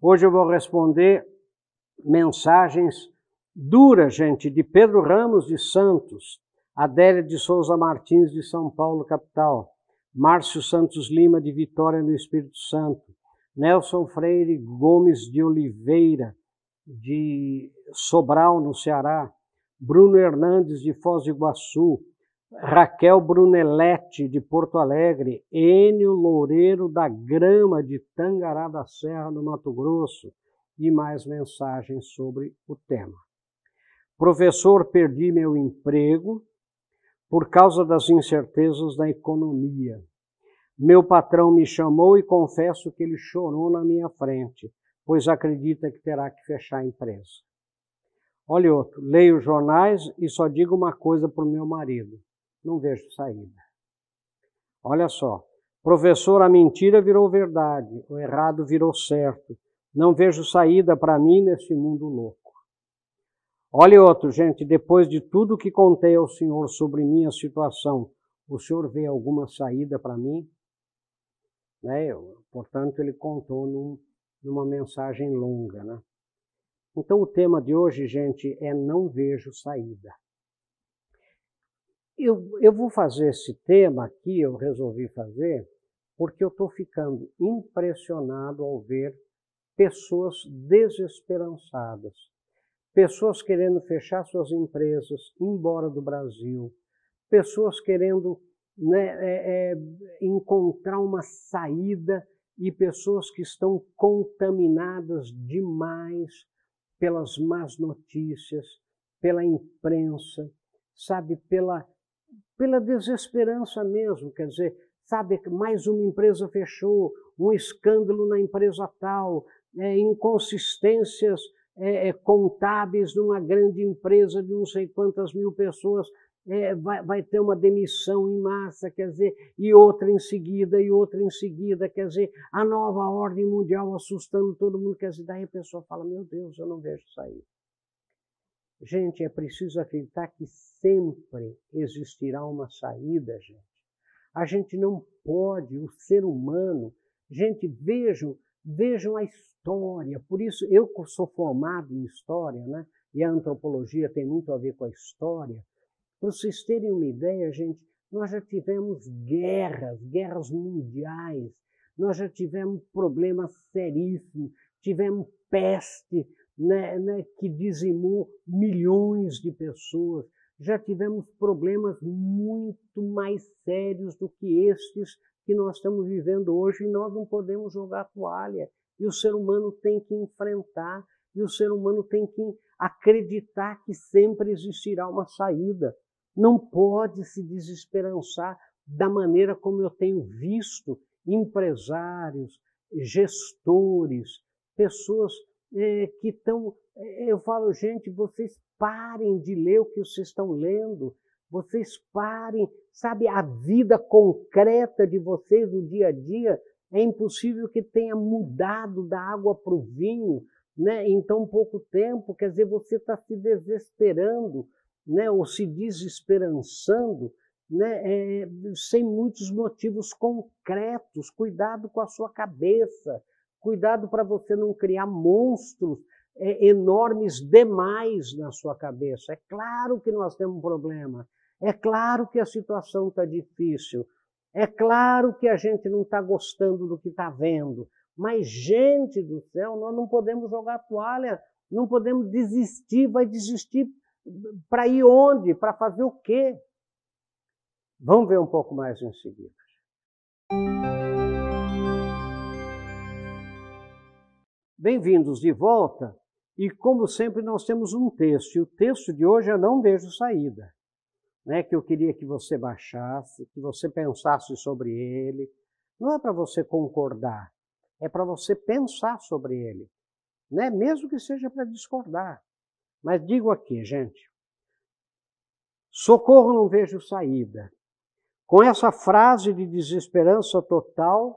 Hoje eu vou responder mensagens duras, gente, de Pedro Ramos de Santos, Adélia de Souza Martins de São Paulo, capital, Márcio Santos Lima de Vitória no Espírito Santo, Nelson Freire Gomes de Oliveira de Sobral, no Ceará, Bruno Hernandes de Foz do Iguaçu, Raquel Brunelete, de Porto Alegre, Enio Loureiro da Grama, de Tangará da Serra, no Mato Grosso, e mais mensagens sobre o tema. Professor, perdi meu emprego por causa das incertezas da economia. Meu patrão me chamou e confesso que ele chorou na minha frente, pois acredita que terá que fechar a empresa. Olha outro, leio jornais e só digo uma coisa para o meu marido não vejo saída. Olha só, professor, a mentira virou verdade, o errado virou certo. Não vejo saída para mim nesse mundo louco. Olha outro, gente, depois de tudo que contei ao senhor sobre minha situação, o senhor vê alguma saída para mim? Né? Portanto, ele contou num, numa mensagem longa. Né? Então, o tema de hoje, gente, é Não Vejo Saída. Eu, eu vou fazer esse tema aqui, eu resolvi fazer, porque eu estou ficando impressionado ao ver pessoas desesperançadas, pessoas querendo fechar suas empresas, ir embora do Brasil, pessoas querendo né, é, é, encontrar uma saída e pessoas que estão contaminadas demais pelas más notícias, pela imprensa, sabe, pela pela desesperança mesmo, quer dizer, sabe mais uma empresa fechou, um escândalo na empresa tal, é, inconsistências é, é, contábeis numa grande empresa de não sei quantas mil pessoas, é, vai, vai, ter uma demissão em massa, quer dizer, e outra em seguida, e outra em seguida, quer dizer, a nova ordem mundial assustando todo mundo, quer dizer, daí a pessoa fala, meu Deus, eu não vejo sair. Gente, é preciso acreditar que sempre existirá uma saída, gente. A gente não pode, o ser humano, gente, vejam, vejam a história. Por isso, eu sou formado em história, né? E a antropologia tem muito a ver com a história. Para vocês terem uma ideia, gente, nós já tivemos guerras, guerras mundiais, nós já tivemos problemas seríssimos, tivemos peste, né, né, que dizimou milhões de pessoas. Já tivemos problemas muito mais sérios do que estes que nós estamos vivendo hoje e nós não podemos jogar toalha. E o ser humano tem que enfrentar, e o ser humano tem que acreditar que sempre existirá uma saída. Não pode se desesperançar da maneira como eu tenho visto empresários, gestores, pessoas é, que estão. É, eu falo, gente, vocês parem de ler o que vocês estão lendo, vocês parem, sabe, a vida concreta de vocês no dia a dia é impossível que tenha mudado da água para o vinho né, em tão pouco tempo. Quer dizer, você está se desesperando né, ou se desesperançando né, é, sem muitos motivos concretos. Cuidado com a sua cabeça. Cuidado para você não criar monstros é, enormes demais na sua cabeça. É claro que nós temos um problema. É claro que a situação está difícil. É claro que a gente não está gostando do que está vendo. Mas, gente do céu, nós não podemos jogar toalha, não podemos desistir. Vai desistir para ir onde? Para fazer o quê? Vamos ver um pouco mais em seguida. Bem-vindos de volta. E como sempre, nós temos um texto. E o texto de hoje eu não vejo saída. Né? Que eu queria que você baixasse, que você pensasse sobre ele. Não é para você concordar, é para você pensar sobre ele. Né? Mesmo que seja para discordar. Mas digo aqui, gente. Socorro, não vejo saída. Com essa frase de desesperança total,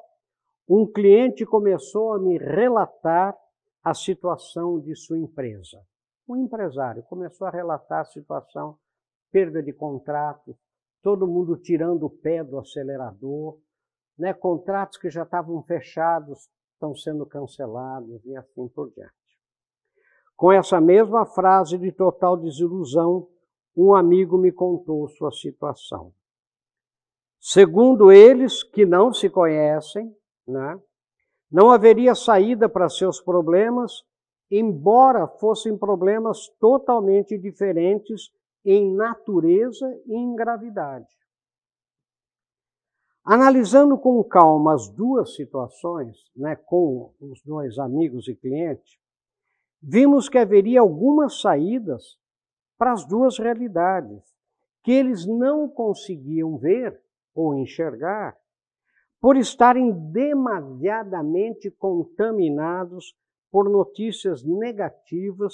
um cliente começou a me relatar a situação de sua empresa. Um empresário começou a relatar a situação, perda de contratos, todo mundo tirando o pé do acelerador, né, contratos que já estavam fechados estão sendo cancelados e assim por diante. Com essa mesma frase de total desilusão, um amigo me contou sua situação. Segundo eles, que não se conhecem, né, não haveria saída para seus problemas, embora fossem problemas totalmente diferentes em natureza e em gravidade. Analisando com calma as duas situações, né, com os dois amigos e clientes, vimos que haveria algumas saídas para as duas realidades, que eles não conseguiam ver ou enxergar, por estarem demasiadamente contaminados por notícias negativas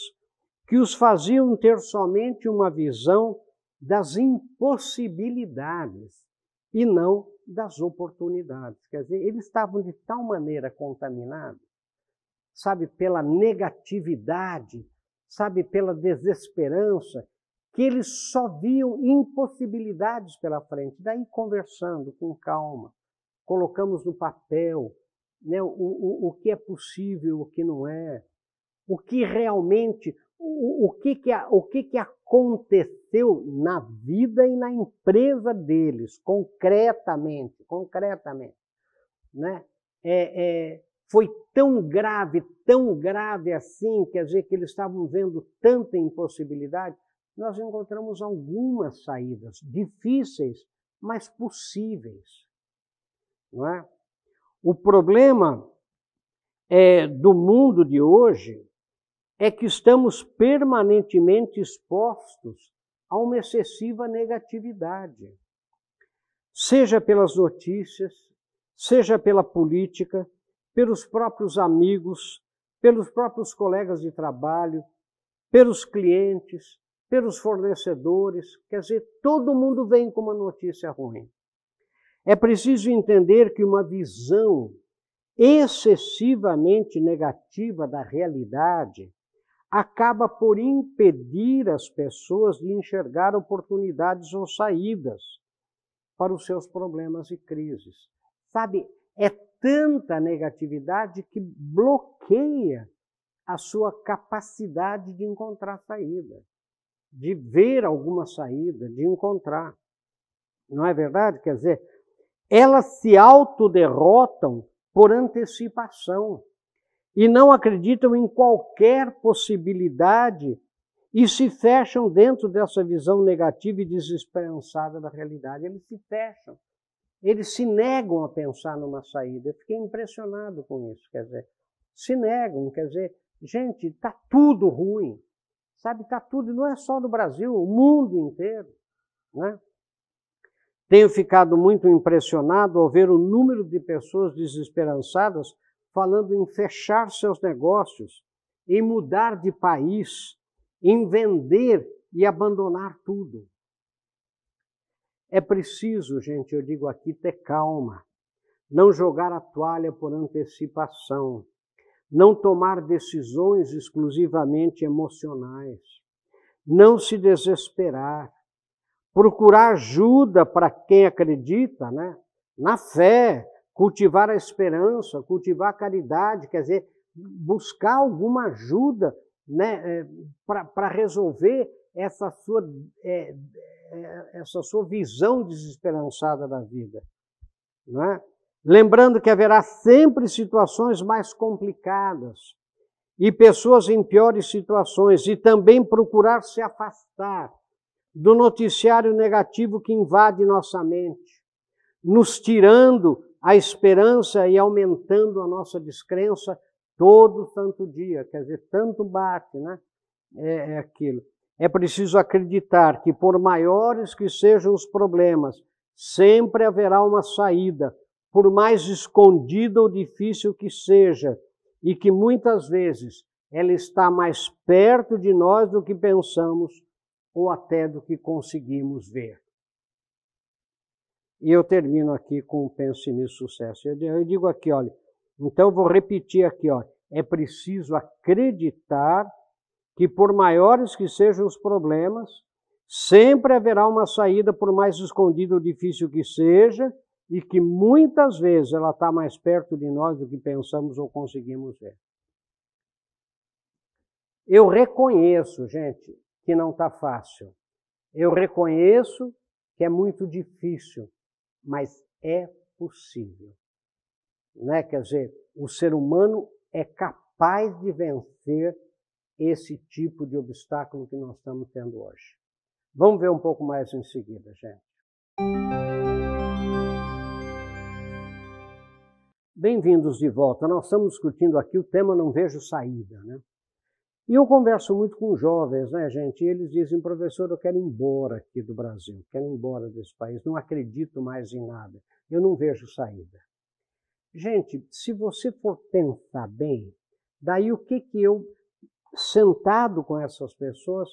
que os faziam ter somente uma visão das impossibilidades e não das oportunidades. Quer dizer, eles estavam de tal maneira contaminados, sabe, pela negatividade, sabe, pela desesperança, que eles só viam impossibilidades pela frente. Daí, conversando com calma, colocamos no papel né, o, o, o que é possível, o que não é, o que realmente, o, o, que, que, o que, que aconteceu na vida e na empresa deles, concretamente, concretamente, né? É, é, foi tão grave, tão grave assim, quer dizer, que eles estavam vendo tanta impossibilidade, nós encontramos algumas saídas, difíceis, mas possíveis. Não é? O problema é, do mundo de hoje é que estamos permanentemente expostos a uma excessiva negatividade, seja pelas notícias, seja pela política, pelos próprios amigos, pelos próprios colegas de trabalho, pelos clientes, pelos fornecedores. Quer dizer, todo mundo vem com uma notícia ruim. É preciso entender que uma visão excessivamente negativa da realidade acaba por impedir as pessoas de enxergar oportunidades ou saídas para os seus problemas e crises. Sabe, é tanta negatividade que bloqueia a sua capacidade de encontrar saída, de ver alguma saída, de encontrar. Não é verdade? Quer dizer, elas se autoderrotam por antecipação e não acreditam em qualquer possibilidade e se fecham dentro dessa visão negativa e desesperançada da realidade. Eles se fecham. Eles se negam a pensar numa saída. Eu fiquei impressionado com isso. Quer dizer, se negam, quer dizer, gente, está tudo ruim. Sabe, está tudo, não é só no Brasil, o mundo inteiro. Né? Tenho ficado muito impressionado ao ver o número de pessoas desesperançadas falando em fechar seus negócios, em mudar de país, em vender e abandonar tudo. É preciso, gente, eu digo aqui, ter calma, não jogar a toalha por antecipação, não tomar decisões exclusivamente emocionais, não se desesperar, procurar ajuda para quem acredita, né? Na fé, cultivar a esperança, cultivar a caridade, quer dizer, buscar alguma ajuda né, é, para resolver essa sua, é, essa sua visão desesperançada da vida. Não é? Lembrando que haverá sempre situações mais complicadas e pessoas em piores situações, e também procurar se afastar do noticiário negativo que invade nossa mente, nos tirando a esperança e aumentando a nossa descrença todo santo dia. Quer dizer, tanto bate, né? É, é aquilo. É preciso acreditar que, por maiores que sejam os problemas, sempre haverá uma saída, por mais escondida ou difícil que seja, e que muitas vezes ela está mais perto de nós do que pensamos ou até do que conseguimos ver. E eu termino aqui com o Pense Nisso Sucesso. Eu digo aqui, olha, então vou repetir aqui, olha, é preciso acreditar que por maiores que sejam os problemas, sempre haverá uma saída, por mais escondida ou difícil que seja, e que muitas vezes ela está mais perto de nós do que pensamos ou conseguimos ver. Eu reconheço, gente, que não está fácil. Eu reconheço que é muito difícil, mas é possível. Né? Quer dizer, o ser humano é capaz de vencer esse tipo de obstáculo que nós estamos tendo hoje. Vamos ver um pouco mais em seguida, gente. Bem-vindos de volta. Nós estamos discutindo aqui o tema Não Vejo Saída, né? E eu converso muito com jovens, né, gente? E eles dizem, professor, eu quero ir embora aqui do Brasil, quero ir embora desse país, não acredito mais em nada, eu não vejo saída. Gente, se você for pensar bem, daí o que que eu, sentado com essas pessoas,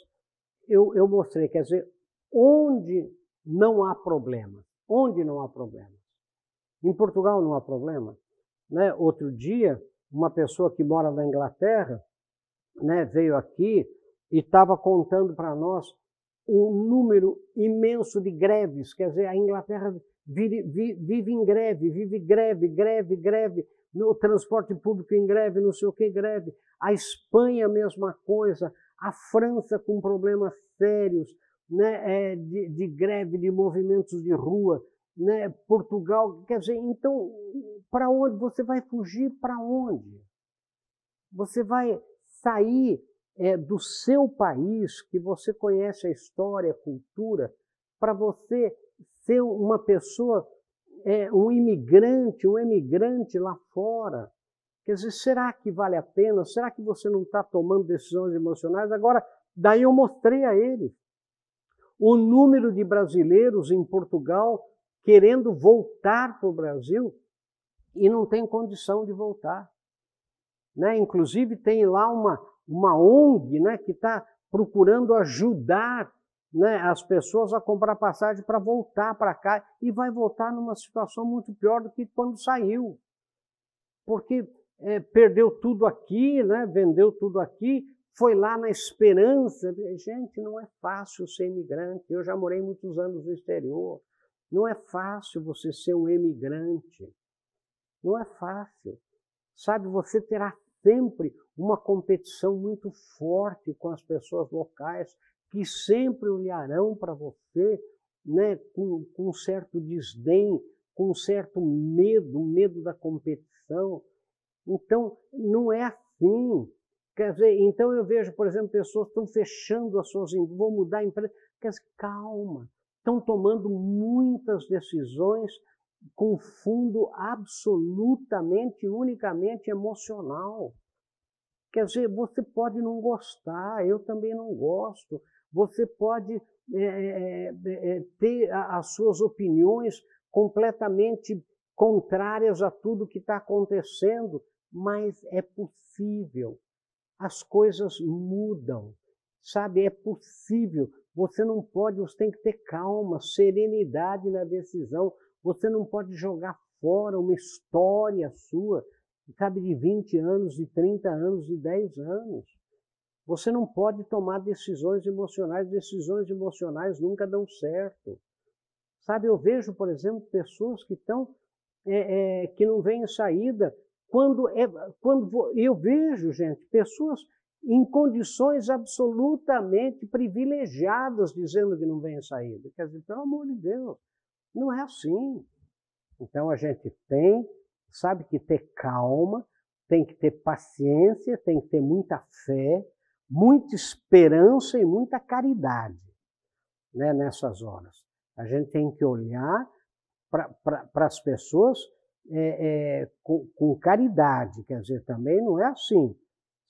eu, eu mostrei, quer dizer, onde não há problema, onde não há problema. Em Portugal não há problema. Né? Outro dia, uma pessoa que mora na Inglaterra, né, veio aqui e estava contando para nós um número imenso de greves. Quer dizer, a Inglaterra vive, vive em greve, vive greve, greve, greve. No transporte público em greve, não sei o que, greve. A Espanha, mesma coisa. A França com problemas sérios né, é, de, de greve, de movimentos de rua. Né, Portugal, quer dizer, então, para onde? Você vai fugir para onde? Você vai sair é, do seu país, que você conhece a história, a cultura, para você ser uma pessoa, é, um imigrante, um emigrante lá fora. Quer dizer, será que vale a pena? Será que você não está tomando decisões emocionais? Agora, daí eu mostrei a ele o número de brasileiros em Portugal querendo voltar para o Brasil e não tem condição de voltar. Né? Inclusive tem lá uma, uma ONG né, que está procurando ajudar né, as pessoas a comprar passagem para voltar para cá e vai voltar numa situação muito pior do que quando saiu. Porque é, perdeu tudo aqui, né, vendeu tudo aqui, foi lá na esperança. Gente, não é fácil ser imigrante. Eu já morei muitos anos no exterior. Não é fácil você ser um imigrante. Não é fácil. Sabe, você terá sempre uma competição muito forte com as pessoas locais, que sempre olharão para você né, com, com um certo desdém, com um certo medo, medo da competição. Então, não é assim. Quer dizer, então eu vejo, por exemplo, pessoas estão fechando as suas vão mudar a empresa. Quer dizer, calma, estão tomando muitas decisões com fundo absolutamente, unicamente emocional. Quer dizer, você pode não gostar, eu também não gosto. Você pode é, é, é, é ter as suas opiniões completamente contrárias a tudo que está acontecendo, mas é possível. As coisas mudam, sabe? É possível. Você não pode, você tem que ter calma, serenidade na decisão. Você não pode jogar fora uma história sua, sabe, de 20 anos, de 30 anos, de 10 anos. Você não pode tomar decisões emocionais. Decisões emocionais nunca dão certo. Sabe, eu vejo, por exemplo, pessoas que estão é, é, que não veem saída. Quando, é, quando eu vejo, gente, pessoas em condições absolutamente privilegiadas dizendo que não vem saída. Quer dizer, pelo amor de Deus, não é assim. Então a gente tem, sabe, que ter calma, tem que ter paciência, tem que ter muita fé, muita esperança e muita caridade né, nessas horas. A gente tem que olhar para as pessoas é, é, com, com, caridade, quer dizer, também não é assim,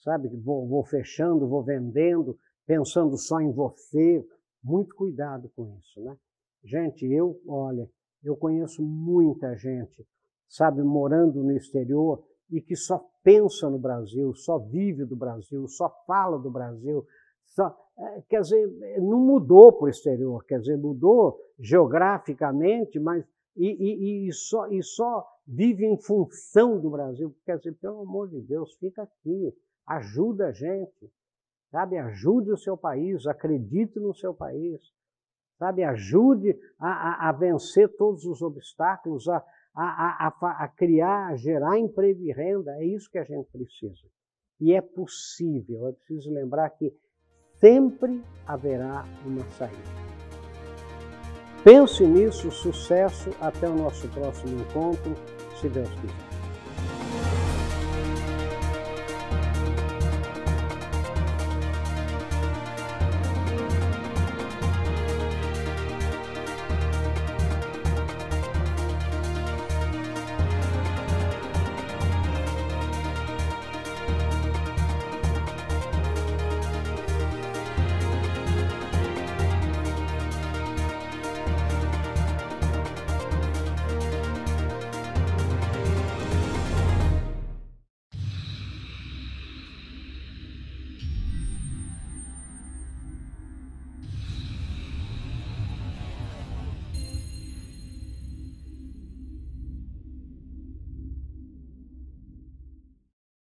sabe? Vou, vou fechando, vou vendendo, pensando só em você. Muito cuidado com isso, né? Gente, eu, olha, eu conheço muita gente, sabe, morando no exterior e que só pensa no Brasil, só vive do Brasil, só fala do Brasil, só, é, quer dizer, não mudou para o exterior, quer dizer, mudou geograficamente, mas e, e, e, só, e só vive em função do Brasil. Quer dizer, pelo amor de Deus, fica aqui, ajuda a gente, sabe? Ajude o seu país, acredite no seu país sabe? Ajude a, a, a vencer todos os obstáculos, a, a, criar, a gerar emprego e renda. É isso que a gente precisa. E é possível, é preciso lembrar que sempre haverá uma saída. Pense nisso, sucesso, até o nosso próximo encontro, se Deus quiser.